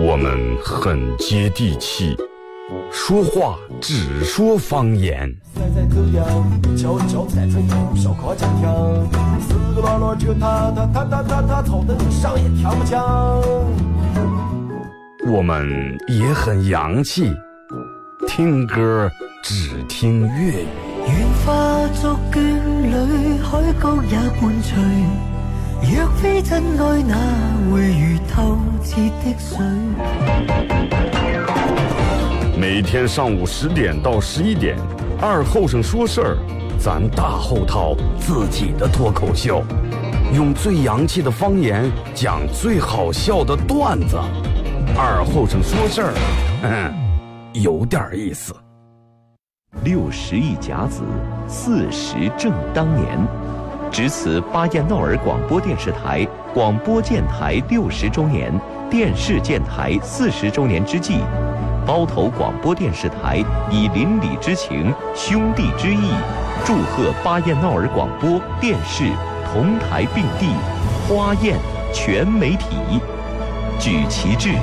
我们很接地气，说话只说方言。我们也很洋气，听歌只听粤语。愿化作眷侣，海角也伴随。若非真爱，哪会如透彻的水？每天上午十点到十一点，二后生说事儿，咱大后套自己的脱口秀，用最洋气的方言讲最好笑的段子。二后生说事儿，嗯，有点意思。六十亿甲子，四十正当年。值此巴彦淖尔广播电视台广播建台六十周年、电视建台四十周年之际，包头广播电视台以邻里之情、兄弟之意，祝贺巴彦淖尔广播电视同台并蒂，花宴全媒体，举旗帜，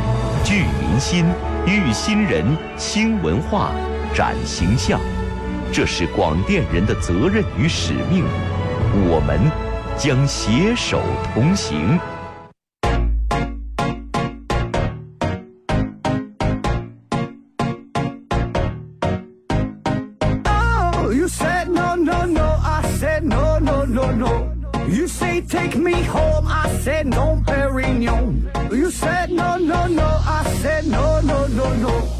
聚民心，育新人，兴文化，展形象，这是广电人的责任与使命。我们将携手同行。You said no, no, no. I said no, no, no, no. You say take me home. I said no, Perignon. You said no, no, no. I said no, no, no, no.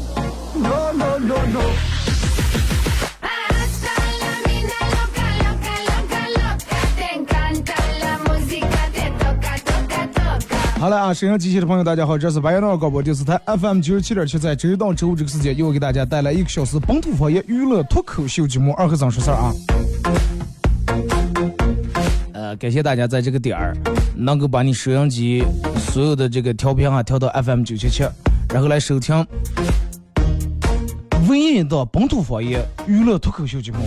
No, no, no, no. 好了啊，沈阳机器的朋友，大家好，这是白羊淖尔广播电视台 FM 九十七点七，在周一到周五这个时间，又给大家带来一个小时本土方言娱乐脱口秀节目《二和尚说事》啊。呃，感谢大家在这个点儿能够把你收音机所有的这个调频啊调到 FM 九七七，然后来收听唯一的本土方言娱乐脱口秀节目。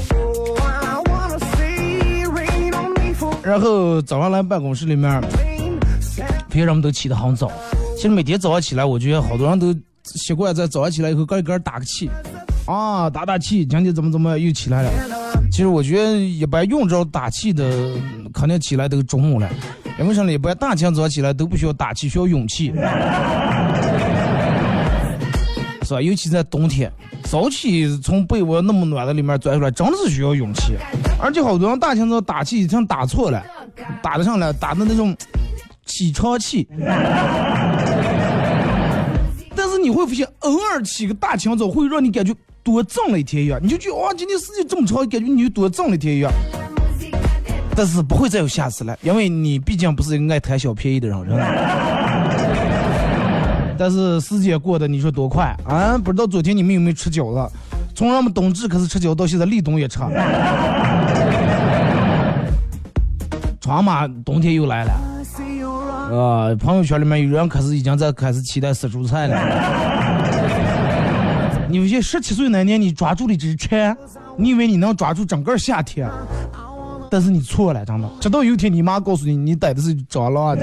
然后早上来办公室里面，别人都起得很早。其实每天早上起来，我觉得好多人都习惯在早上起来以后，个个打个气，啊，打打气，今天怎么怎么又起来了。其实我觉得一般用着打气的，肯定起来都中午了。因为啥呢？一般大清早起来都不需要打气，需要勇气，是吧？尤其在冬天，早起从被窝那么暖的里面钻出来，真的是需要勇气。而且好多人大清早打气，像打错了，打得上来，打的那种起床气。但是你会发现，偶尔起个大清早，会让你感觉多挣了一天一样，你就觉得哇，今天时间这么长，感觉你就多挣了一天一样。但是不会再有下次了，因为你毕竟不是一个爱贪小便宜的人，真的。但是时间过得你说多快啊！不知道昨天你们有没有吃饺子？从俺们冬至开始吃饺子到现在立冬也吃。床马冬天又来了。啊，朋友圈里面有人开始已经在开始期待杀猪菜了。你有些十七岁那年你抓住了一只蝉，你以为你能抓住整个夏天，但是你错了，真的。直到有一天你妈告诉你，你逮的是蟑螂！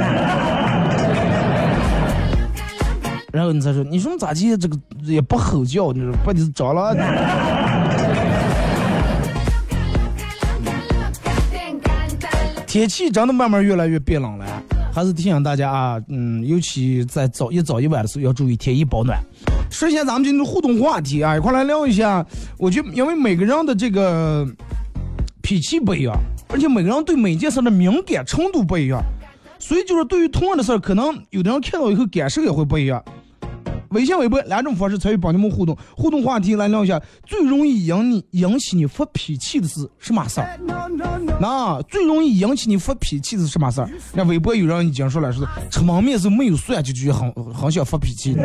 然后你才说，你说咋地？这个也不吼叫，你说不就是蟑螂。天气真的慢慢越来越变冷了，还是提醒大家啊，嗯，尤其在早一早一晚的时候要注意添衣保暖。首先，咱们今天互动话题啊，一块来聊一下。我觉得，因为每个人的这个脾气不一样，而且每个人对每件事的敏感程度不一样，所以就是对于同样的事儿，可能有的人看到以后感受也会不一样。微信、微博两种方式参与帮你们互动。互动话题来聊一下，最容易引你引起你发脾气的是什么事儿？那最容易引起你发脾气的是什么事儿？那微博有人已经说了，说吃焖面时候没有蒜就就很很想发脾气。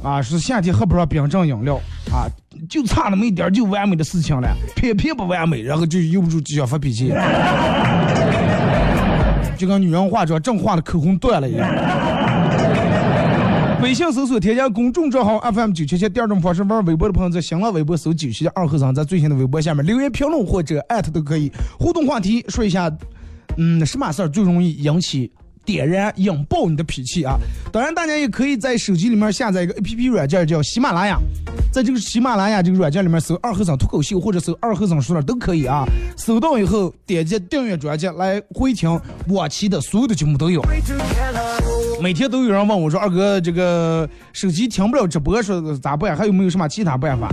啊，是夏天喝不上冰镇饮料啊，就差那么一点就完美的事情了，偏偏不完美，然后就由不住就想发脾气，就跟女人化妆正化的口红断了一样。微信搜索添加公众账号 FM 九七七，第二种方式玩微博的朋友在新浪微博搜九七七二和尚，在最新的微博下面留言评论或者艾特都可以。互动话题说一下，嗯，什么事儿最容易引起点燃引爆你的脾气啊？当然，大家也可以在手机里面下载一个 A P P 软件叫喜马拉雅，在这个喜马拉雅这个软件里面搜“二和尚脱口秀”或者搜“二和尚说了”都可以啊。搜到以后点击订阅专辑来回听往期的所有的节目都有。每天都有人问我说：“二哥，这个手机停不了直播，说咋办？还有没有什么其他办法？”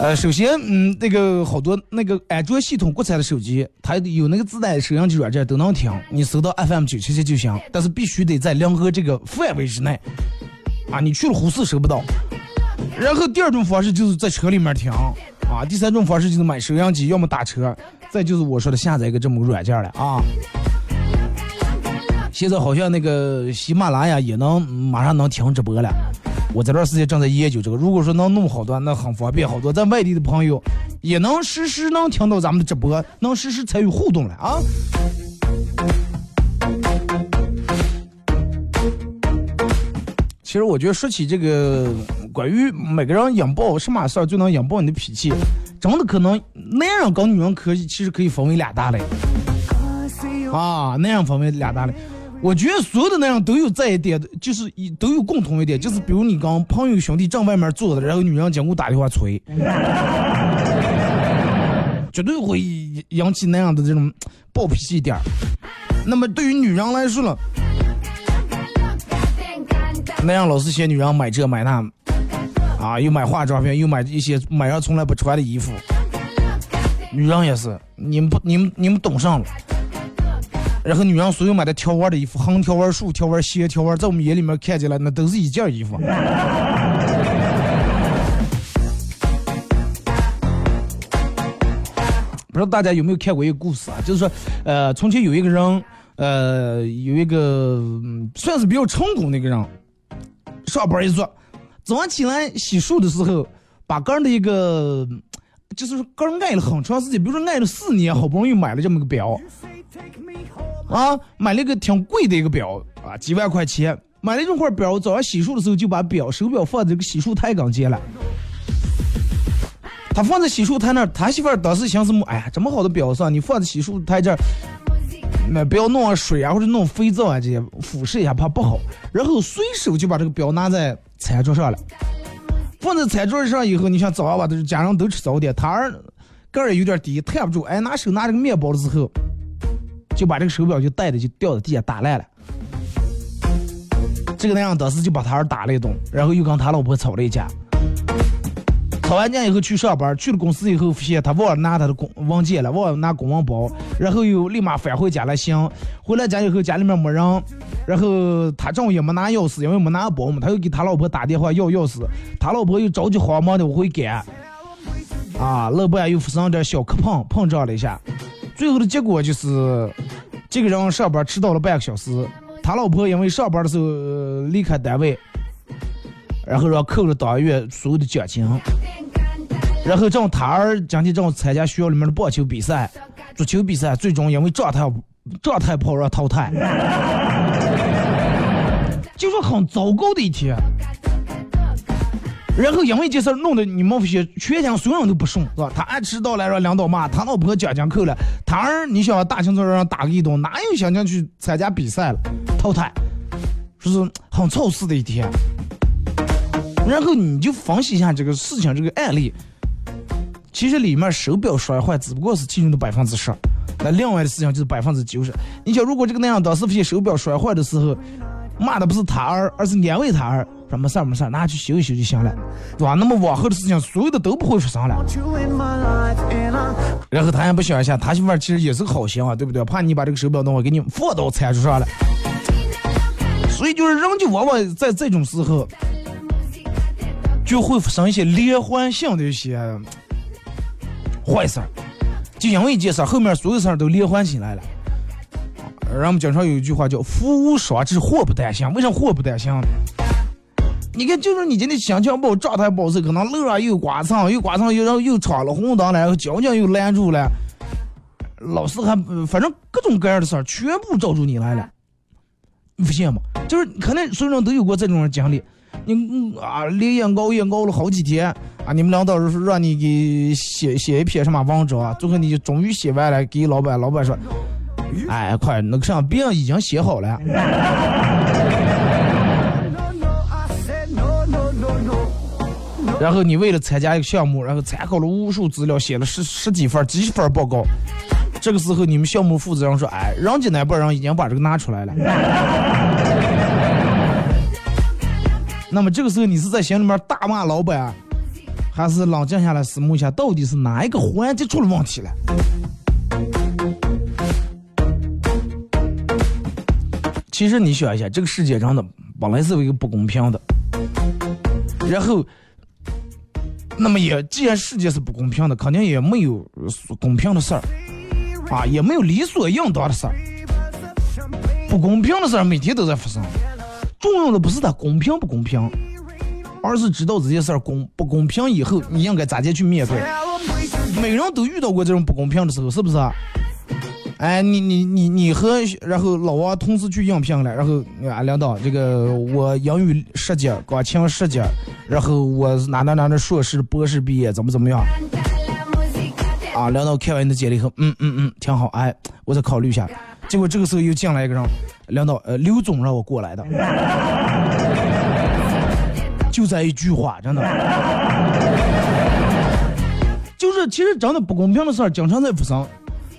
呃，首先，嗯，那个好多那个安卓系统国产的手机，它有那个自带收音机软件都能听，你搜到 FM 九七七就行，但是必须得在两河这个范围之内，啊，你去了呼市收不到。然后第二种方式就是在车里面听，啊，第三种方式就是买收音机，要么打车，再就是我说的下载一个这么个软件了啊。现在好像那个喜马拉雅也能马上能听直播了。我这段时间正在研究这个，如果说能弄好多，那很方便。好多在外地的朋友也能实时能听到咱们的直播，能实时参与互动了啊。其实我觉得说起这个关于每个人引爆什么事儿就能引爆你的脾气，真的可能男人跟女人可以其实可以分为两大类啊，男人分为两大类。我觉得所有的那样都有这一点的，就是都有共同一点，就是比如你刚朋友兄弟正外面坐着，然后女人经过打电话催，绝对会引起那样的这种暴脾气点儿。那么对于女人来说了，那样老是嫌女人买这买那，啊，又买化妆品，又买一些买上从来不穿的衣服。女人也是，你们不，你们你们懂上了。然后女人所有买的条纹的衣服，横条纹、竖条纹、斜条纹，在我们眼里面看起来，那都是一件衣服。不知道大家有没有看过一个故事啊？就是说，呃，从前有一个人，呃，有一个算是比较成功的一个人，上班一做，早上起来洗漱的时候，把个人的一个，就是说个人爱了很长时间，比如说爱了四年，好不容易买了这么个表。啊，买了一个挺贵的一个表啊，几万块钱，买了这块表，早上洗漱的时候就把表手表放在这个洗漱台跟前了。他放在洗漱台那儿，他媳妇儿当时想什么？哎呀，这么好的表上，你放在洗漱台这儿，那不要弄上水啊，或者弄肥皂啊这些腐蚀一下，怕不好。然后随手就把这个表拿在餐桌上了，放在餐桌上以后，你想早上吧，都是家人都吃早点，他儿个儿有点低，抬不住，哎，拿手拿这个面包的时候。就把这个手表就带着就掉到地下打烂了，这个男人当时就把他儿打了一顿，然后又跟他老婆吵了一架。吵完架以后去上班，去了公司以后发现他忘了拿他的公文件了，忘了拿公文包，然后又立马返回家来想，回来家以后家里面没人，然后他正好也没拿钥匙，因为没拿包嘛，他又给他老婆打电话要钥匙，他老婆又着急慌忙的往回赶，啊，老板又发生点小磕碰碰撞了一下。最后的结果就是，这个人上班迟到了半个小时，他老婆因为上班的时候离开单位，然后让扣了当月所有的奖金，然后正他儿今天正好参加学校里面的棒球比赛、足球比赛，最终因为状态状态不好让淘汰，就是很糟糕的一天。然后因为这事弄得你们发现全家所有人都不顺，是吧？他俺迟到了让领导骂，他老婆奖金扣了，他儿你想大清早让打个一顿，哪有心情去参加比赛了？淘汰，说是很操事的一天。然后你就分析一下这个事情这个案例，其实里面手表摔坏只不过是其中的百分之十，那另外的事情就是百分之九十。你想如果这个那样当时发现手表摔坏的时候，骂的不是他儿，而是安慰他儿。说没事儿没事儿，拿去修一修就行了，对吧？那么往后的事情，所有的都不会发生了。然后他也不想一下，他媳妇儿其实也是个好心啊，对不对？怕你把这个手表弄坏，给你放到餐桌上了。所以就是人就往往在这种时候，就会发生一些连环性的一些坏事儿，就因为一件事，后面所有事儿都连环起来了。人们经常有一句话叫“福无双至，祸不单行”。为啥祸不单行呢？你看，就是你今天心情不好，状态不好，可能路上又刮蹭，又刮蹭，又然后又闯了红灯了，然后交警又拦住了，老师还反正各种各样的事儿全部找住你来了，你不信吗？就是可能所有人都有过这种经历，你啊连夜熬夜熬了好几天啊，你们领导是让你给写写一篇什么文章，最后你就终于写完了，给老板，老板说哎，快，那个啥，别人已经写好了。然后你为了参加一个项目，然后参考了无数资料，写了十十几份、几十份报告。这个时候，你们项目负责人说：“哎，人家那边人已经把这个拿出来了。”那么这个时候，你是在心里面大骂老板，还是冷静下来思慕一下，到底是哪一个环节出了问题了？其实你想一下，这个世界上的本来是有一个不公平的，然后，那么也既然世界是不公平的，肯定也没有公平的事儿，啊，也没有理所应当的事儿。不公平的事儿每天都在发生，重要的不是它公平不公平，而是知道这件事儿公不公平以后，你应该咋地去面对。每个人都遇到过这种不公平的时候，是不是？哎，你你你你和然后老王同时去应聘了，然后啊领导这个我英语十级，钢琴十级，然后我哪哪哪的硕士博士毕业，怎么怎么样？啊，领导看完你的简历后，嗯嗯嗯，挺好，哎，我再考虑一下。结果这个时候又进来一个人，领导呃刘总让我过来的，就这一句话，真的。就是其实真的不公平的事儿经常在发生，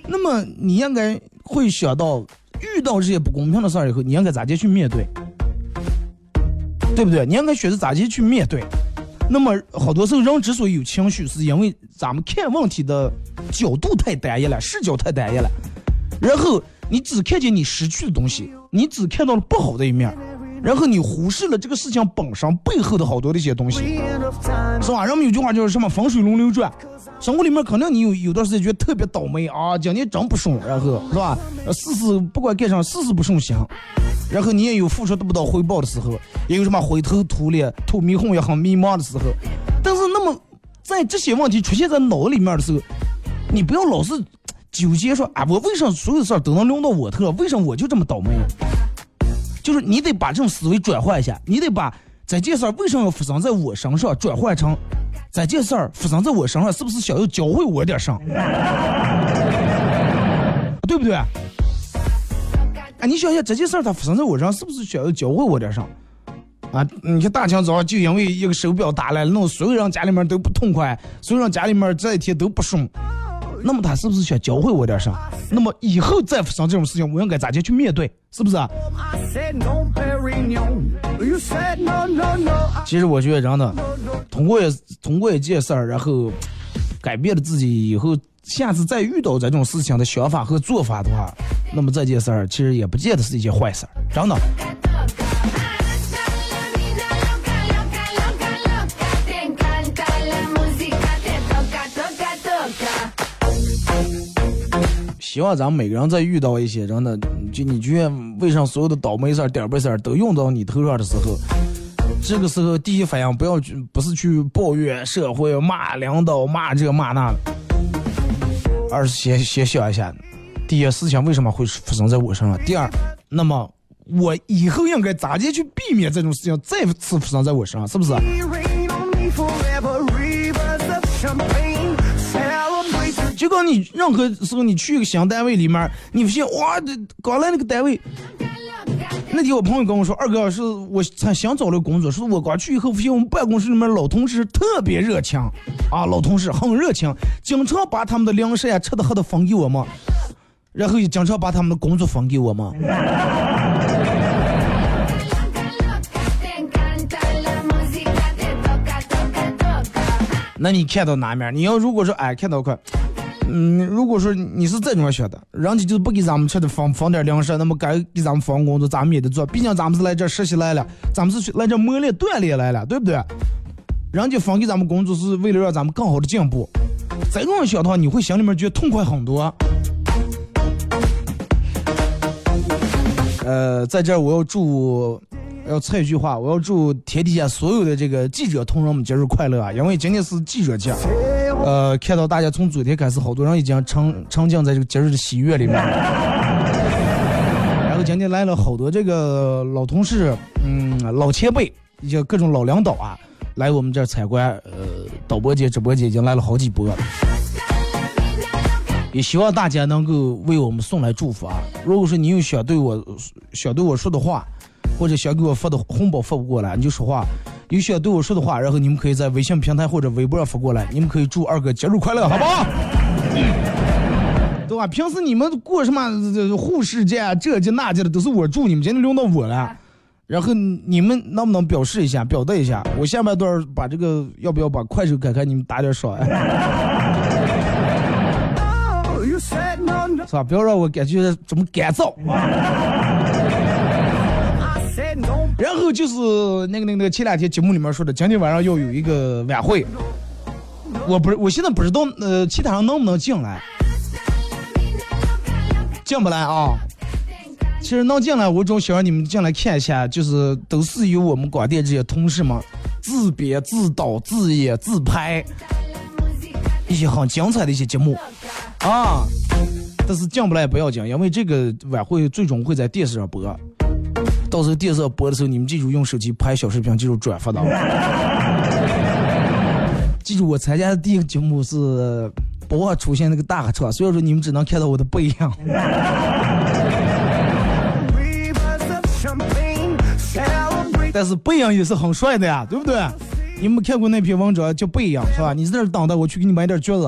那么你应该会想到，遇到这些不公平的事儿以后，你应该咋地去面对，对不对？你应该选择咋地去面对。那么好多时候人之所以有情绪，是因为咱们看问题的角度太单一了，视角太单一了，然后你只看见你失去的东西，你只看到了不好的一面，然后你忽视了这个事情本身背后的好多的一些东西。是吧？人们有句话就是什么“风水轮流转”，生活里面可能你有有段时间觉得特别倒霉啊，今年真不顺，然后是吧？事事不管干啥，事事不顺心，然后你也有付出得不到回报的时候，也有什么灰头土脸、土迷红也很迷茫的时候。但是，那么在这些问题出现在脑子里面的时候，你不要老是纠结说啊，我为什么所有事儿都能轮到我头上？为什么我就这么倒霉？就是你得把这种思维转换一下，你得把这件事儿为什么要发生在我身上转换成这件事儿发生在我身上，是不是想要教会我点啥？对不对？啊，你想想，这件事儿它发生在我身上，是不是想要教会我点啥？啊，你看大清早就因为一个手表打来了，弄所有人家里面都不痛快，所有人家里面这一天都不顺，那么他是不是想教会我点啥？那么以后再发生这种事情，我应该咋地去面对？是不是啊？其实我觉得真的，通过一通过一件事儿，然后改变了自己以后，下次再遇到这种事情的想法和做法的话，那么这件事儿其实也不见得是一件坏事儿，真的。希望咱们每个人在遇到一些真的，就你觉得为啥所有的倒霉事儿、点儿背事儿都用到你头上的时候，这个时候第一反应不要去，不是去抱怨社会、骂领导、骂这骂那的，而是先先想一下，第一事情为什么会发生在我身上？第二，那么我以后应该咋地去避免这种事情再次发生在我身上？是不是？就跟你任何时候你去一个新单位里面，你发现哇，这刚来那个单位，那天我朋友跟我说，二哥是我才想找了工作，说我刚去以后发现我们办公室里面老同事特别热情，啊，老同事很热情，经常把他们的零食呀、吃的喝的分给我们，然后也经常把他们的工作分给我们。那你看到哪面？你要如果说哎看到快，嗯，如果说你是这种想的，人家就不给咱们吃的放放点粮食，那么该给咱们放工作，咱们也得做。毕竟咱们是来这实习来了，咱们是来这磨练锻炼来了，对不对？人家放给咱们工作是为了让咱们更好的进步。这种想的话，你会心里面觉得痛快很多。呃，在这我要祝，要插一句话，我要祝天底下所有的这个记者同仁们节日快乐啊！因为今天是记者节，呃，看到大家从昨天开始，好多人已经沉沉浸在这个节日的喜悦里面。然后今天来了好多这个老同事，嗯，老前辈，一些各种老领导啊，来我们这参观，呃，导播间、直播间已经来了好几波了。也希望大家能够为我们送来祝福啊！如果说你有想对我想对我说的话，或者想给我发的红包发不过来，你就说话；有需要对我说的话，然后你们可以在微信平台或者微博上发过来。你们可以祝二哥节日快乐，好不好？对吧？平时你们过什么护士节啊，这节那节的都是我祝你们，今天轮到我了。然后你们能不能表示一下，表达一下？我下半段把这个要不要把快手开开？你们打点赏啊，Oh. 是吧？不要让我感觉怎么干燥。然后就是那个那个那个前两天节目里面说的，今天晚上要有一个晚会，我不是我现在不知道呃其他人能不能进来，进不来啊。其实能进来，我总想让你们进来看一下，就是都是由我们广电这些同事们自编自导自演自拍一些很精彩的一些节目啊。但是进不来不要紧，因为这个晚会最终会在电视上播。到时候电视上播的时候，你们记住用手机拍小视频，记住转发到。记住，我参加的第一个节目是不会出现那个大合唱，虽然说你们只能看到我的背影。但是背影也是很帅的呀，对不对？你们看过那篇文章叫《背影》是吧？你在这儿等着，我去给你买点橘子。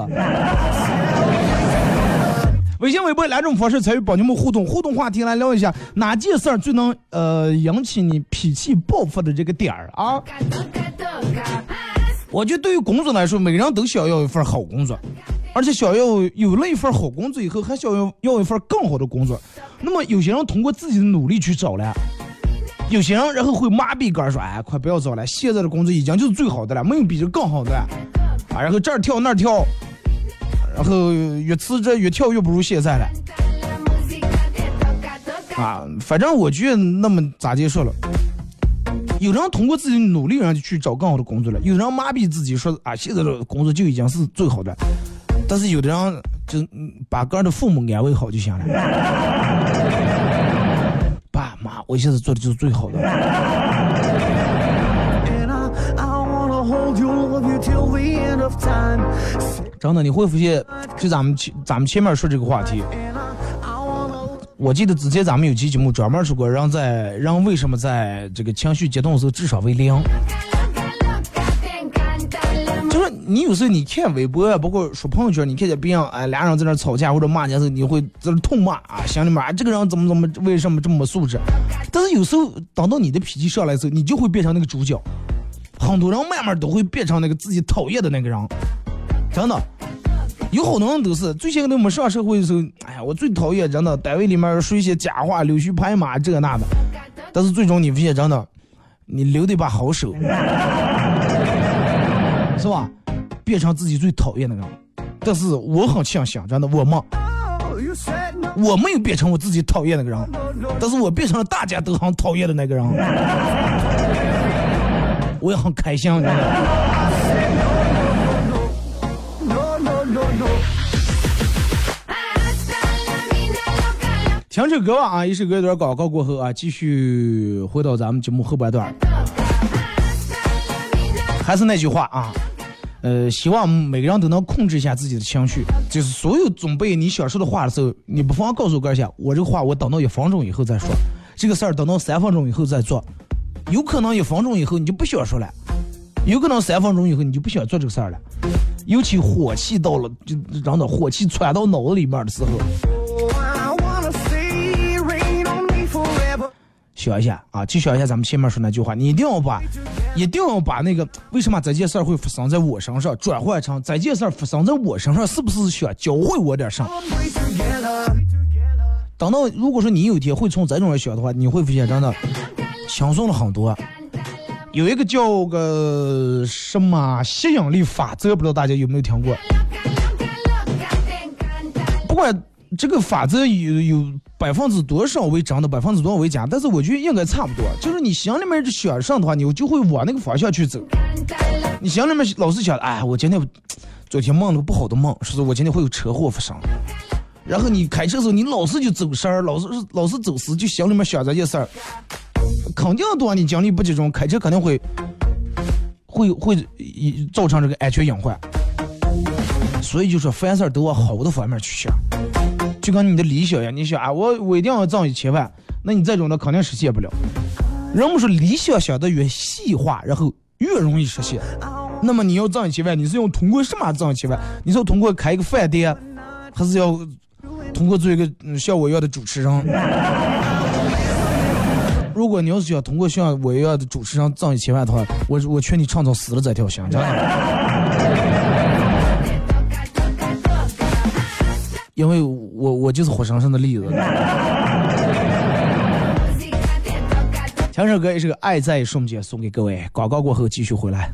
微信、微博两种方式参与帮你们互动，互动话题来聊一下哪件事儿最能呃引起你脾气爆发的这个点儿啊？我觉得对于工作来说，每个人都想要一份好工作，而且想要有了一份好工作以后，还想要要一份更好的工作。那么有些人通过自己的努力去找了，有些人然后会麻痹杆儿说：“哎，快不要找了，现在的工作已经就是最好的了，没有比这更好的了。”啊，然后这儿跳那儿跳，然后越辞职越跳越不如现在了。啊，反正我觉得那么咋接说了？有人通过自己的努力，然后就去找更好的工作了；有人麻痹自己说啊，现在的工作就已经是最好的。但是有的人就把个人的父母安慰好就行了。爸妈，我现在做的就是最好的。真的，你会发现，就咱们前咱们前面说这个话题，我记得之前咱们有期节目专门说过，人在人为什么在这个情绪激动的时候智商为零。就是你有时候你看微博，包括说朋友圈，你看见别人哎俩人在那吵架或者骂你的时候，你会在那痛骂啊，心里面这个人怎么怎么为什么这么没素质？但是有时候等到你的脾气上来的时候，你就会变成那个主角，很多人慢慢都会变成那个自己讨厌的那个人，真的。有好多人都是最先都没上社会的时候，哎呀，我最讨厌真的单位里面说一些假话、溜须拍马这那的，但是最终你发现真的，你留的把好手，是吧？变成自己最讨厌的人。但是我很庆幸，真的，我没，我没有变成我自己讨厌那个人，但是我变成了大家都很讨厌的那个人，我也很开心，真的。听这歌吧啊，一首歌一段广告过后啊，继续回到咱们节目后半段。还是那句话啊，呃，希望每个人都能控制一下自己的情绪。就是所有准备你想说的话的时候，你不妨告诉哥一下，我这个话我等到一分钟以后再说，这个事儿等到三分钟以后再做。有可能一分钟以后你就不想说了，有可能三分钟以后你就不想做这个事儿了。尤其火气到了，就让那火气窜到脑子里面的时候，想一下啊，就想一下咱们前面说那句话，你一定要把，一定要把那个为什么这件事儿会发生在我身上，转换成这件事儿发生在我身上，是不是想教会我点啥？等到如果说你有一天会从这种人学的话，你会发现真的轻松了很多。有一个叫个什么吸引力法则，不知道大家有没有听过？不管这个法则有有百分之多少为真的，百分之多少为假，但是我觉得应该差不多。就是你心里面想上的话，你就会往那个方向去走。你心里面老是想，哎，我今天昨天梦了个不好的梦，说是我今天会有车祸发生。然后你开车的时候，你老是就走神儿，老是老是走神，就心里面想这件事儿，肯定多你精力不集中，开车肯定会会会造成这个安全隐患。所以就说凡事都往好的方面去想。就跟你的理想一样你想啊我我一定要挣一千万那你这种的肯定实现不了。人们说理想想的越细化然后越容易实现。那么你要挣一千万你是用通过什么挣一千万你是通过开一个饭店还是要通过做一个像我一样的主持人？如果你要是想通过像我一样的主持人挣一千万的话我我劝你创造死了这条心真的因为我我就是活生生的例子。强首歌也是个爱在瞬间送给各位广告过后继续回来。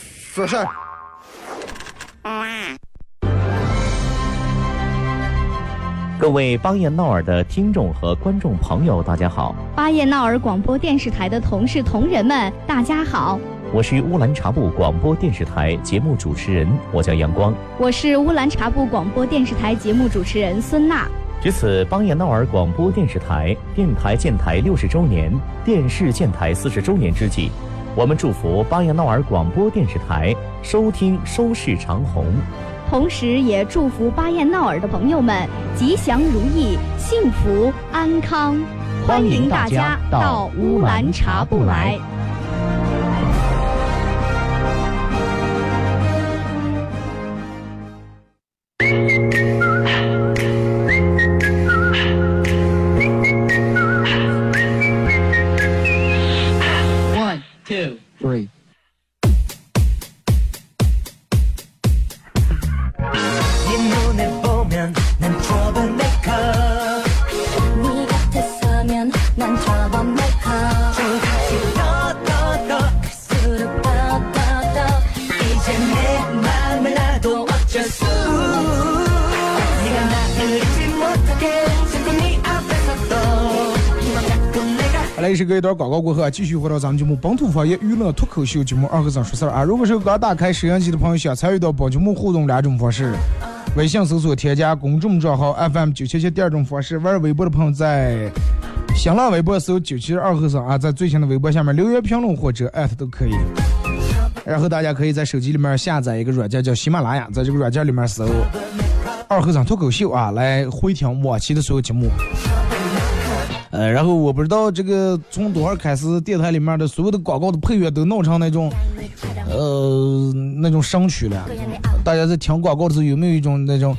说事儿。各位巴彦淖尔的听众和观众朋友，大家好，巴彦淖尔广播电视台的同事同仁们，大家好，我是乌兰察布广播电视台节目主持人，我叫阳光。我是乌兰察布广播电视台节目主持人孙娜。值此巴彦淖尔广播电视台电台建台六十周年、电视建台四十周年之际，我们祝福巴彦淖尔广播电视台收听收视长虹。同时，也祝福巴彦淖尔的朋友们吉祥如意、幸福安康。欢迎大家到乌兰察布来。是隔一段广告过后啊，继续回到咱们节目本土方言娱乐脱口秀节目二和尚说事儿啊。如果是刚打开摄像机的朋友，想参与到本节目互动两种方式：微信搜索添加公众账号 FM 九七七；第二种方式，玩微博的朋友在新浪微博搜九七二和尚啊，在最新的微博下面留言评论或者艾特都可以。然后大家可以在手机里面下载一个软件叫喜马拉雅，在这个软件里面搜“二和尚脱口秀”啊，来回听往期的所有节目。呃，然后我不知道这个从多少开始，电台里面的所有的广告的配乐都弄成那种，呃，那种声曲了。大家在听广告的时候有没有一种那种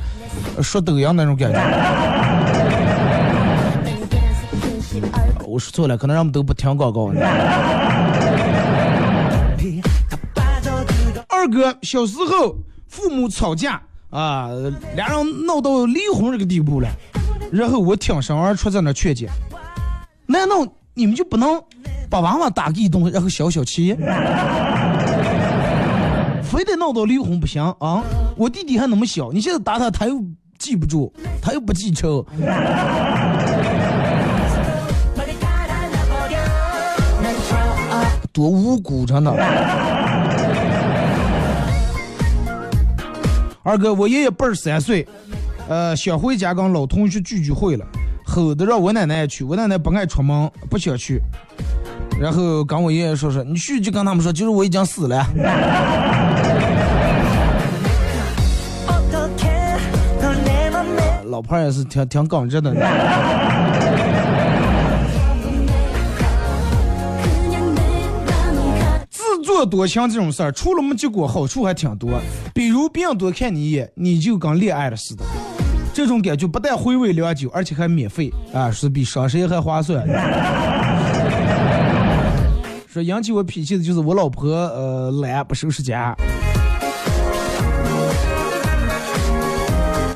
说抖音那种感觉？我说错了，可能他们都不听广告。二哥小时候父母吵架啊，俩人闹到离婚这个地步了，然后我挺身而出在那劝解，难道你们就不能把娃娃打给一顿，然后消消气？非得闹到离婚不行啊！我弟弟还那么小，你现在打他，他又记不住，他又不记仇。多无辜，真的。二哥，我爷爷辈儿三岁，呃，想回家跟老同学聚聚会了，吼的让我奶奶也去我奶奶不爱出门不想去。然后跟我爷爷说说你去就跟他们说就是我已经死了。老婆也是挺挺耿直的。自作多情这种事儿除了没结果好处还挺多。比如病要多看你一眼你就跟恋爱了似的。这种感觉不但回味良久，而且还免费啊，是比双十一还划算。说引起我脾气的就是我老婆，呃，懒不收拾家。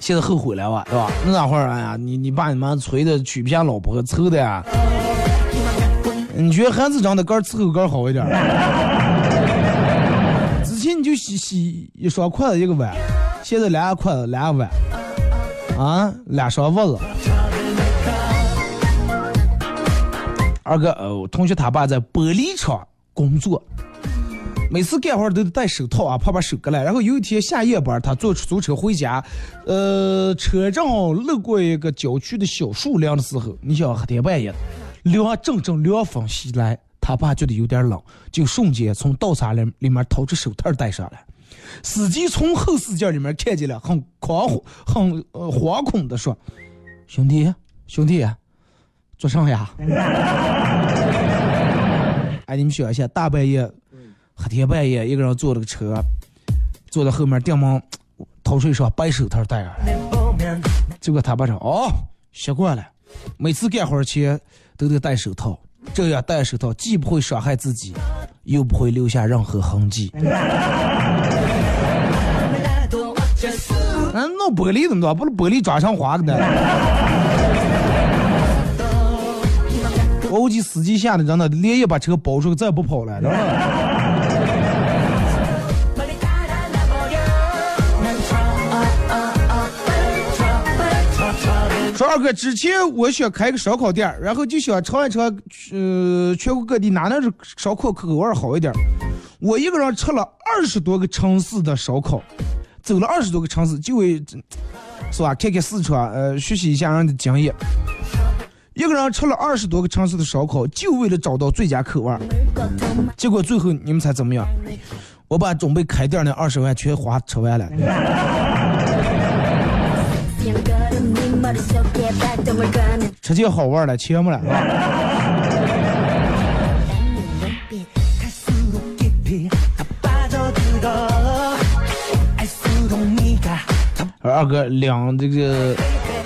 现在后悔了吧，对吧？那哪会儿哎呀，你你爸你妈催的娶不下老婆，凑的呀。你觉得孩子长得个儿伺候个儿好一点？之前你就洗洗一双筷子一个碗，现在俩筷子俩碗，啊，俩双袜子。二哥，呃，我同学他爸在玻璃厂工作，每次干活都得戴手套啊，怕把手割了。然后有一天下夜班，他坐出租车回家，呃，车正好路过一个郊区的小树林的时候，你想黑天半夜，凉阵阵凉风袭来，他爸觉得有点冷，就瞬间从倒车里里面掏出手套戴上了。司机从后视镜里面看见了，很狂火、很呃惶恐的说：“兄弟，兄弟，做啥呀？” 哎，你们想一下，大半夜，黑天半夜，一个人坐了个车，坐在后面电门掏出一双白手套戴上，结果他爸说哦，习惯了，每次干活前都得戴手套，这样戴手套既不会伤害自己，又不会留下任何痕迹。咱弄玻璃怎么着？不是玻璃抓上花的呢？我估计司机吓得真的连夜把车包出去，再也不跑了，知道吧？说二哥，之前我想开个烧烤店，然后就想尝一尝，呃，全国各地哪能是烧烤口味好一点。我一个人吃了二十多个城市的烧烤，走了二十多个城市，就为是吧？看看四川，呃，学习一下人的经验。一个人吃了二十多个城市的烧烤，就为了找到最佳口味儿。结果最后你们猜怎么样？我把准备开店那二十万全花吃完了。吃起好玩了，钱没了二哥两这个，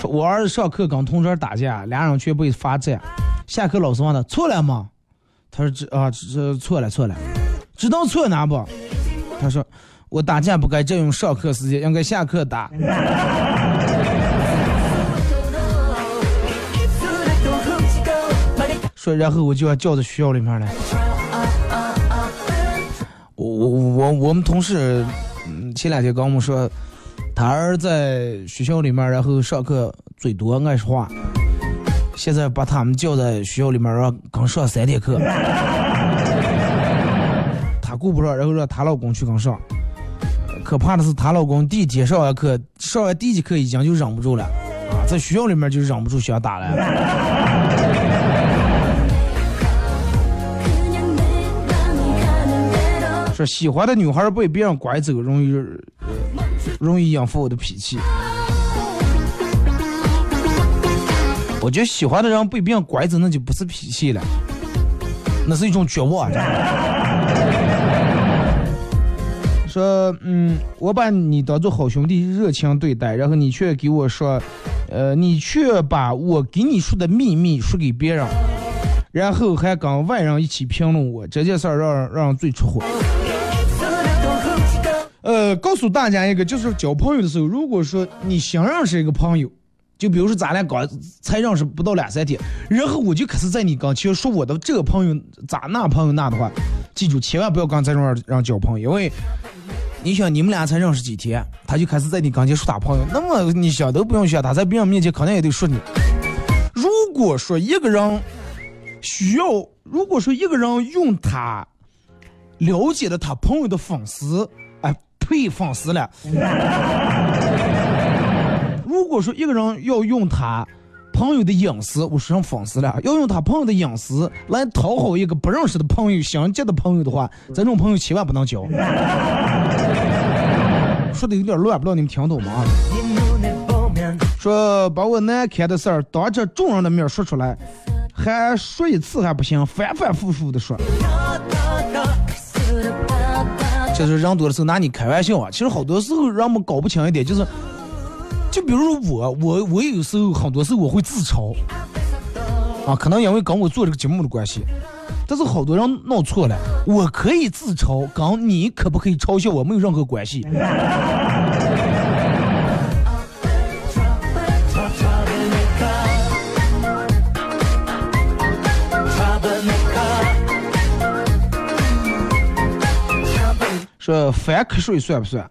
我儿子上课跟同学打架，俩人却被罚站。下课老师问他错了吗？他说这啊这错了错了，知道错哪不？他说我打架不该占用上课时间，应该下课打。说然后我就要叫到学校里面来。我我我我们同事，嗯，前两天跟我们说，他儿在学校里面，然后上课嘴多爱说话，现在把他们叫在学校里面，让刚上三天课，她顾不上，然后让她老公去刚上。可怕的是，她老公第一天上完课，上完第一节课已经就忍不住了，啊，在学校里面就忍不住想打了。说喜欢的女孩被别人拐走，容易、容易引发我的脾气。我觉得喜欢的人被别人拐走，那就不是脾气了，那是一种绝望。说，嗯，我把你当做好兄弟，热情对待，然后你却给我说，呃，你却把我给你说的秘密说给别人，然后还跟外人一起评论我，这件事儿让人让人最出火。呃，告诉大家一个，就是交朋友的时候，如果说你想认识一个朋友，就比如说咱俩刚才认识不到两三天，然后我就开始在你跟前说我的这个朋友咋那朋友那的话，记住千万不要跟这种人让交朋友，因为你想你们俩才认识几天，他就开始在你跟前说他朋友，那么你想都不用想，他在别人面前肯定也得说你。如果说一个人需要，如果说一个人用他了解了他朋友的粉丝，哎，呸，粉丝了。如果说一个人要用他朋友的隐私，我说成粉丝了，要用他朋友的隐私来讨好一个不认识的朋友、想见的朋友的话，这种朋友千万不能交。说的有点乱，不知道你们听懂吗？说把我难堪的事儿当着众人的面说出来，还说一次还不行，反反复复的说。就是人多的时候拿你开玩笑啊，其实好多时候让我们搞不清一点，就是，就比如说我，我我有时候很多时候我会自嘲，啊，可能因为跟我做这个节目的关系，但是好多人弄错了，我可以自嘲，跟你可不可以嘲笑我没有任何关系。说反瞌睡算不算？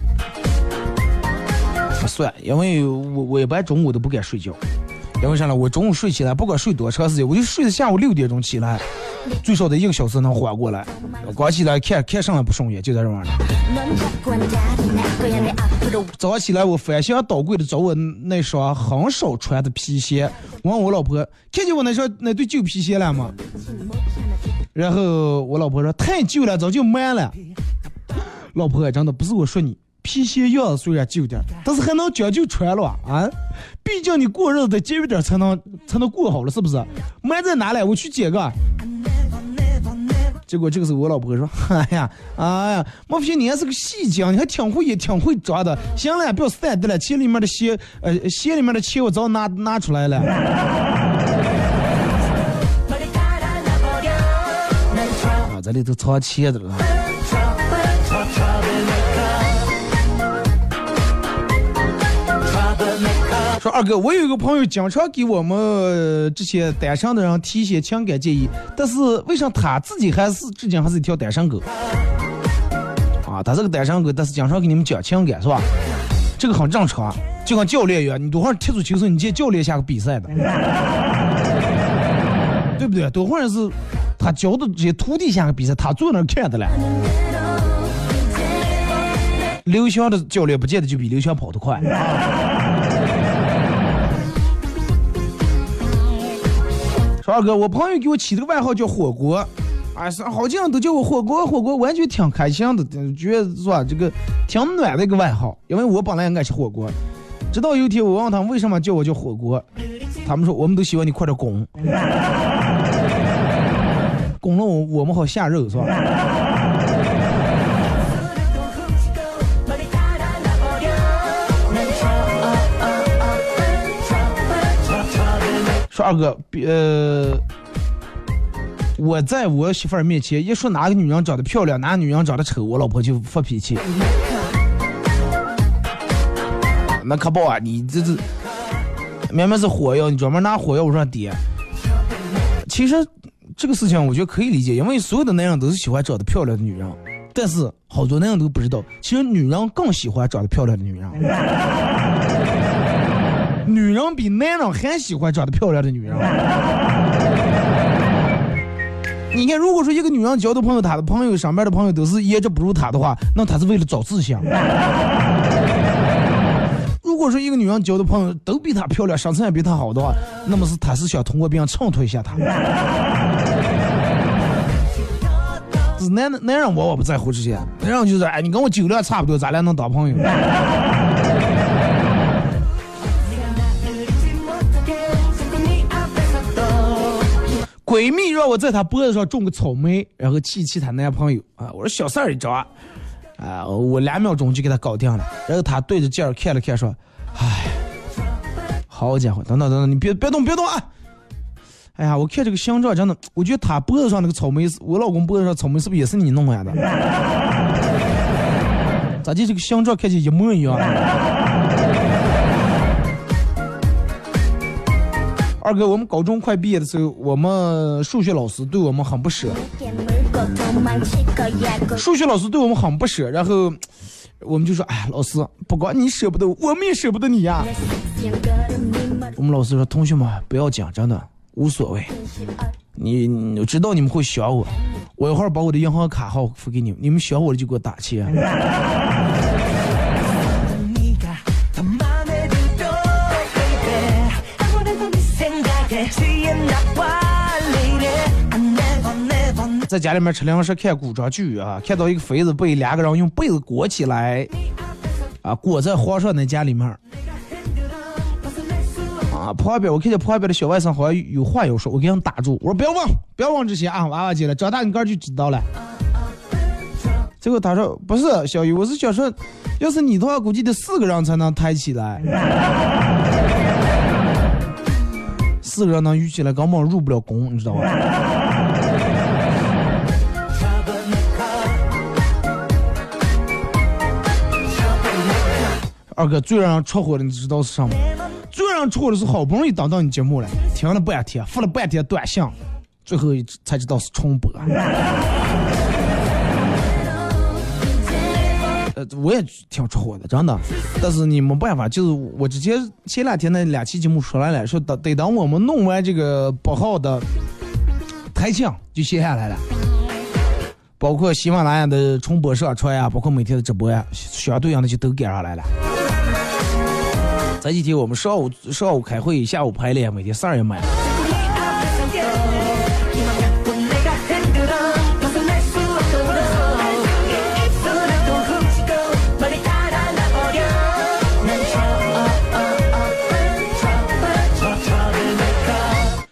不算，因为我我一般中午都不敢睡觉，因为啥呢？我中午睡起来，不管睡多长时间，我就睡到下午六点钟起来，最少得一个小时能缓过来。刚起来看看上也不顺眼，就在这玩意儿。早上起来，我翻箱倒柜的找我那双很少穿的皮鞋，问我老婆看见我那双那对旧皮鞋了吗？然后我老婆说太旧了，早就卖了。老婆，真的不是我说你，皮鞋样子虽然旧点，但是还能讲究穿了啊。毕竟你过日子得节约点才能才能过好了，是不是？买在哪里？我去捡个。结果这个是我老婆说，哎呀，哎呀，莫非你还是个细精，你还挺会也挺会抓的。行了，不要散的了，鞋里面的鞋，呃，鞋里面的钱我早拿拿出来了。啊这里都藏钱的了。说二哥，我有一个朋友经常给我们这些单身的人提一些情感建议，但是为啥他自己还是至今还是一条单身狗？啊，他是个单身狗，但是经常给你们讲情感，是吧？这个很正常，就跟教练一样，你多会踢足球时候，你见教练下个比赛的，对不对？多会儿是他教的这些徒弟下个比赛，他坐那看的了。刘翔的教练不见得就比刘翔跑得快。二哥，我朋友给我起这个外号叫火锅，哎，是好像都叫我火锅，火锅，完全挺开心的，觉得是吧？这个挺暖的一个外号，因为我本来也爱吃火锅。直到有一天我问他们为什么叫我叫火锅，他们说我们都希望你快点拱，拱了我我们好下肉是吧？说二哥，别呃，我在我媳妇儿面前一说哪个女人长得漂亮，哪个女人长得丑，我老婆就发脾气。那可不啊，你这这明明是火药，你专门拿火药往上点。其实这个事情我觉得可以理解，因为所有的男人都是喜欢长得漂亮的女人，但是好多男人都不知道，其实女人更喜欢长得漂亮的女人。女人比男人还喜欢长得漂亮的女人。你看，如果说一个女人交的朋友，她的朋友、上班的朋友都是颜值不如她的话，那她是为了找志向。如果说一个女人交的朋友都比她漂亮，身材也比她好的话，那么是她是想通过别人衬托一下她。是男男人我我不在乎这些，男人就是哎，你跟我酒量差不多，咱俩能当朋友。闺蜜让我在她脖子上种个草莓，然后气气她男朋友啊！我说小事儿一桩，啊，我两秒钟就给她搞定了。然后她对着镜儿看了看，说：“唉，好家伙，等等等等，你别别动别动啊！哎呀，我看这个形状真的，我觉得她脖子上那个草莓，我老公脖子上草莓是不是也是你弄来的？咋地？这个形状看起来一模一样？”二哥，我们高中快毕业的时候，我们数学老师对我们很不舍。数学老师对我们很不舍，然后我们就说：“哎，老师，不管你舍不得，我们也舍不得你呀。”我们老师说：“同学们不要讲，真的无所谓。你我知道你们会想我，我一会儿把我的银行卡号付给你们，你们想我了就给我打钱。”在家里面吃零食看古装剧啊，看到一个妃子被两个人用被子裹起来，啊，裹在皇上那家里面。啊，旁边我看见旁边的小外甥好像有话要说，我给他打住，我说不要问，不要问这些啊，娃娃姐了，长大你个儿就知道了。结果他说不是小雨，我是想说，要是你的话，估计得四个人才能抬起来，四个人能举起来，根本入不了宫，你知道吧？二哥最让人戳火的，你知道是什么？最让人戳火的是好不容易等到你节目了，听了半天，发了半天短信，最后一才知道是重播。呃，我也挺戳火的，真的。但是你没办法，就是我之前前两天那两期节目说来了，说等得等我们弄完这个八号的台庆就歇下来了。包括喜马拉雅的重播上传呀，包括每天的直播呀，相对应的就都赶上来了。前几天我们上午上午开会，下午排练，每天事儿也满。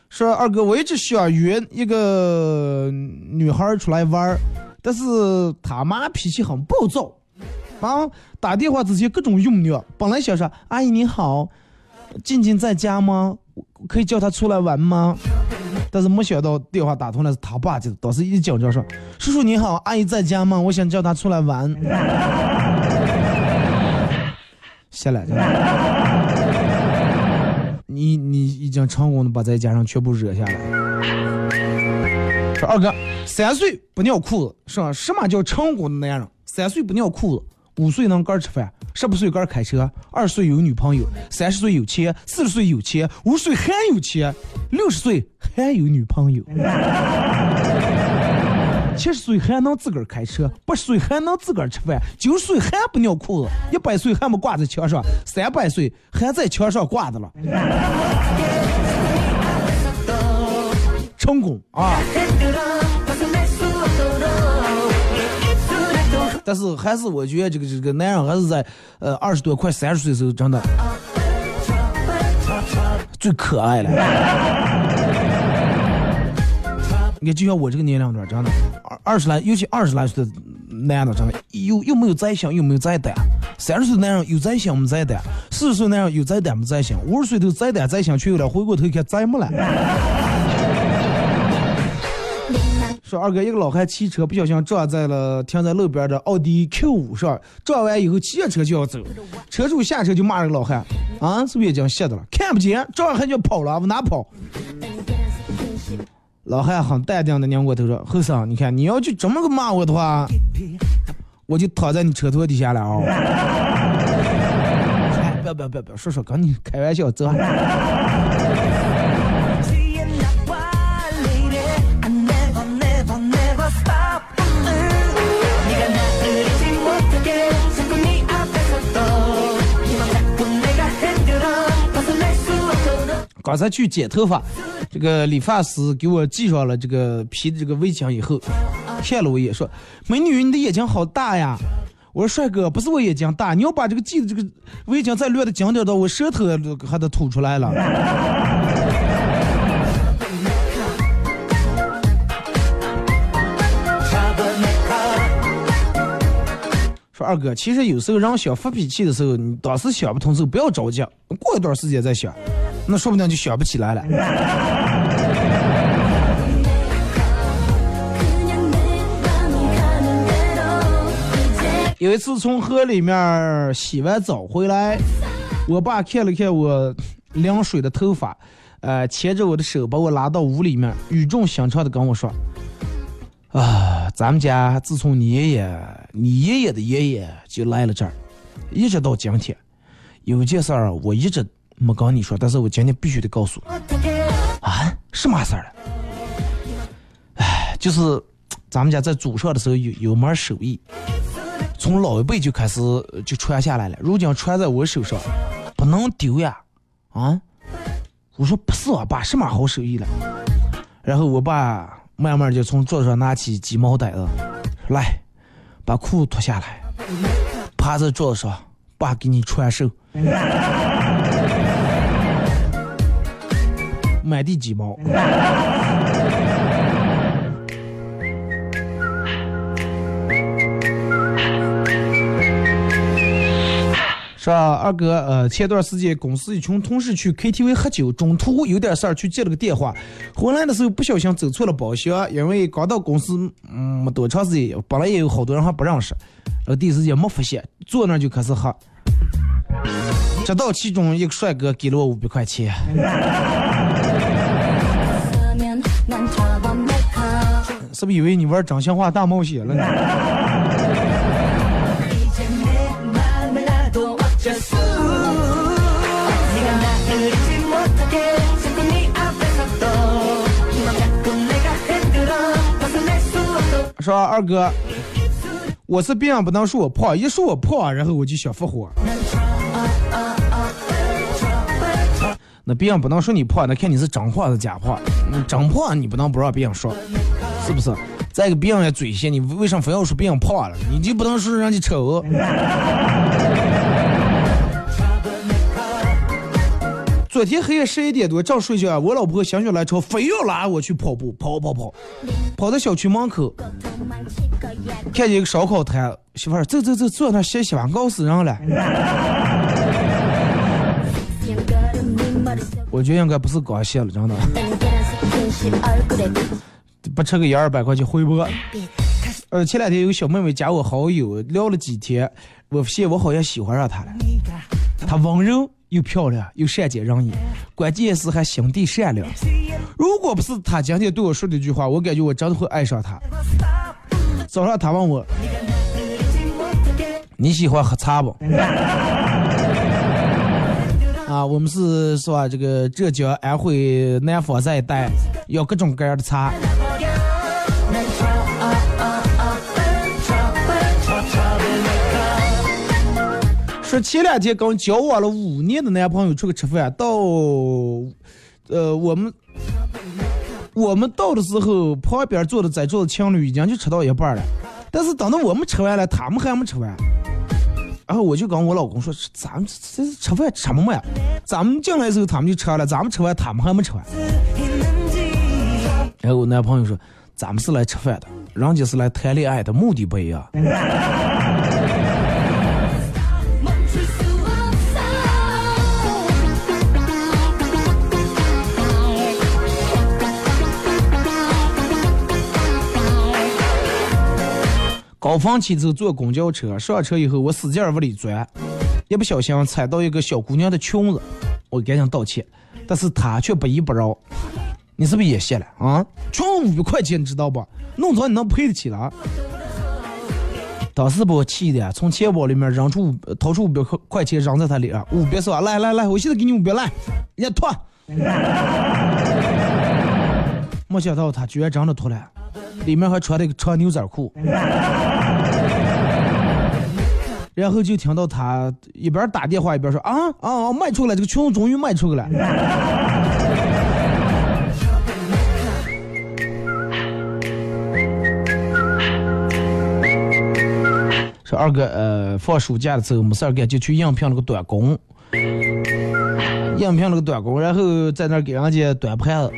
说二哥，我一直想约一个女孩出来玩儿，但是他妈脾气很暴躁。啊，打电话之前各种用虐。本来想说阿姨你好，静静在家吗？可以叫她出来玩吗？但是没想到电话打通了是他爸接的，当时一紧张说：“叔叔你好，阿姨在家吗？我想叫她出来玩。”下来，你你已经成功的把在家上全部惹下来。说二哥，三岁不尿裤子，是吧？什么叫成功的男人？三岁不尿裤子，五岁能干吃饭，十八岁干开车，二十岁有女朋友，三十岁有钱，四十岁有钱，五十岁还有钱，六十岁还有女朋友，七十岁还能自个儿开车，八十岁还能自个儿吃饭，九十岁还不尿裤子，一百岁还没挂在墙上，三百岁还在墙上挂着了。成功啊！但是还是我觉得这个这个男人还是在呃二十多快三十岁的时候真的最可爱了。你看，就像我这个年龄段，真的二二十来，尤其二十来岁的男的，真的又又没有再想，又没有再胆；三十岁男人有再想没再胆；四十岁男人有再胆没再想；五十岁都再胆再想，却有点回过头一看再没了。说二哥，一个老汉骑车不小心撞在了停在路边的奥迪 Q 五上，撞完以后骑着车就要走，车主下车就骂这个老汉，啊，是不是眼睛瞎的了？看不见，撞完还就跑了，往哪跑？老汉很淡定的拧过头说：“后生，你看你要就这么个骂我的话，我就躺在你车头底下了啊！” 哎，不要不要不要不要，说说跟你开玩笑，走。刚才去剪头发，这个理发师给我系上了这个皮的这个围巾以后，看了我一眼说：“美女，你的眼睛好大呀！”我说：“帅哥，不是我眼睛大，你要把这个系的这个围巾再略的紧点到我舌头还得吐出来了。”说二哥，其实有时候人想发脾气的时候，你当时想不通时候不要着急，过一段时间再想，那说不定就想不起来了。有一次从河里面洗完澡回来，我爸看了看我凉水的头发，呃，牵着我的手把我拉到屋里面，语重心长的跟我说。啊，咱们家自从你爷爷、你爷爷的爷爷就来了这儿，一直到今天，有件事儿我一直没跟你说，但是我今天必须得告诉。啊，什么事儿？哎，就是咱们家在祖上的时候有有门手艺，从老一辈就开始就传下来了，如今传在我手上，不能丢呀！啊，我说不是我爸，什么好手艺了？然后我爸。慢慢就从桌子上拿起鸡毛掸子，来，把裤子脱下来，趴在桌子上，爸给你传授，满地鸡毛。是吧，二哥？呃，前段时间公司一群同事去 KTV 喝酒，中途有点事儿去接了个电话，回来的时候不小心走错了包厢，因为刚到公司嗯没多长时间，本来也有好多人还不认识，然后第一时间没发现，坐那就开始喝，直到其中一个帅哥给了我五百块钱，是不是以为你玩真心话大冒险了呢？说二哥，我是别人不能说我胖，一说我胖，然后我就想复活。那别人不能说你胖，那看你是真胖是假胖。真胖你不能不让别人说，是不是？再一个别人也嘴些，你为什么非要说别人胖了？你就不能说人家丑？昨天黑夜十一点多正睡觉，我老婆心血来潮，非要拉我去跑步，跑跑跑，跑到小区门口，看见一个烧烤摊，媳妇儿走走走，坐那歇歇吧，熬死人了。我觉得应该不是刚歇了，真的。不吃个一二百块钱回不？呃，前两天有个小妹妹加我好友，聊了几天，我发现我好像喜欢上她了。她温柔又漂亮又善解人意，关键是还心地善良。如果不是她今天对我说的一句话，我感觉我真的会爱上她。早上她问我，你喜欢喝茶不？啊，我们是是吧？这个浙江、安徽、南方这一带，有各种各样的茶。前两天跟交往了五年的男朋友出去吃饭，到呃我们我们到的时候，旁边坐的在座的情侣已经就吃到一半了，但是等到我们吃完了，他们还没吃完。然后我就跟我老公说：“咱们这这吃饭吃什么呀？咱们进来的时候他们就吃了，咱们吃完他们还没吃完。”然后我男朋友说：“咱们是来吃饭的，人家是来谈恋爱的，目的不一样。”高峰期之后坐公交车，上车以后我使劲往里钻，一不小心踩到一个小姑娘的裙子，我赶紧道歉，但是她却不依不饶。你是不是也谢了啊？裙五百块钱，你知道不？弄脏你能赔得起了？当时把我气的，从钱包里面扔出五掏出五百块块钱扔在她脸上，五百是吧？来来来，我现在给你五百，来，你脱。没想到她居然真的脱了。里面还穿了一个长牛仔裤，然后就听到他一边打电话一边说：“啊啊，卖出来这个裙子终于卖出去了。”说二哥，呃，放暑假的时候没事儿干，就去应聘了个短工，应聘了个短工，然后在那儿给人家端盘子。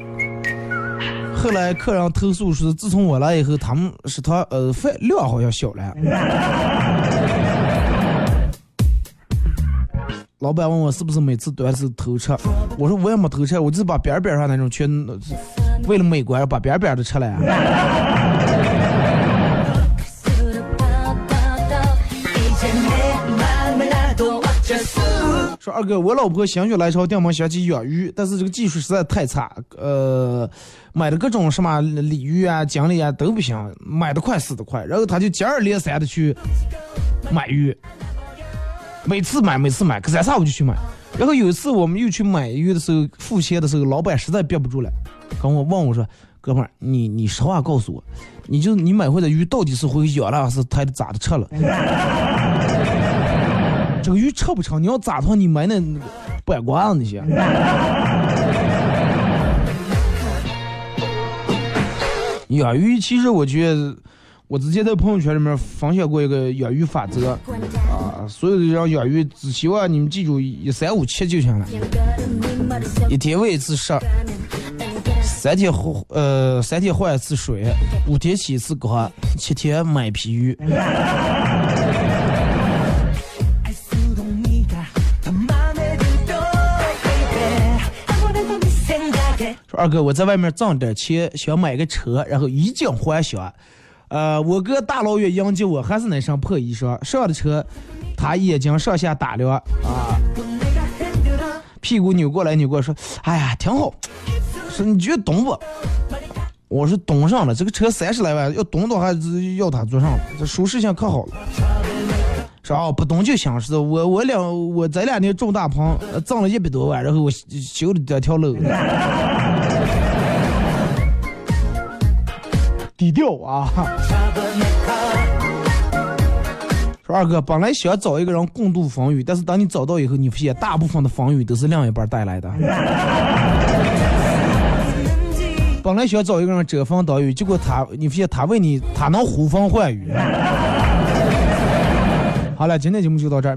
后来客人投诉说，自从我来以后，他们食堂呃饭量好像小了。老板问我是不是每次都是偷吃，我说我也没偷吃，我就是把边边上那种全为了美观把边边都吃了。二哥，我老婆心血来潮电门想起养鱼，但是这个技术实在太差，呃，买的各种什么鲤鱼啊、锦鲤啊都不行，买的快死的快，然后他就接二连三的去买鱼，每次买每次买，隔三差五就去买。然后有一次我们又去买鱼的时候，付钱的时候，老板实在憋不住了，跟我问我说：“哥们儿，你你实话告诉我，你就你买回来鱼到底是会养了还是它咋的吃了？” 这个鱼吃不成，你要咋的话，你买那半瓜子那些。养鱼其实我觉得，我之前在朋友圈里面分享过一个养鱼法则啊，所有的人养鱼只希望你们记住一三五七就行了，一天喂一次食，三天换呃三天换一次水，五天洗一次缸，七天买一批鱼。二哥，我在外面挣点钱，想买个车，然后衣锦还乡。呃，我哥大老远迎接我，还是那身破衣裳。上了车，他眼睛上下打量，啊，屁股扭过来扭过来，说：“哎呀，挺好。”说你觉得懂不？我说懂上了，这个车三十来万，要懂的话要他坐上了，这舒适性可好了。说哦，不懂就行，是我我两我这两年种大棚，挣了一百多万，然后我修了这条路。低调啊！说二哥，本来想找一个人共度风雨，但是当你找到以后，你发现大部分的风雨都是另一半带来的。本来想找一个人遮风挡雨，结果他，你发现他为你，他能呼风唤雨。好了，今天节目就到这儿。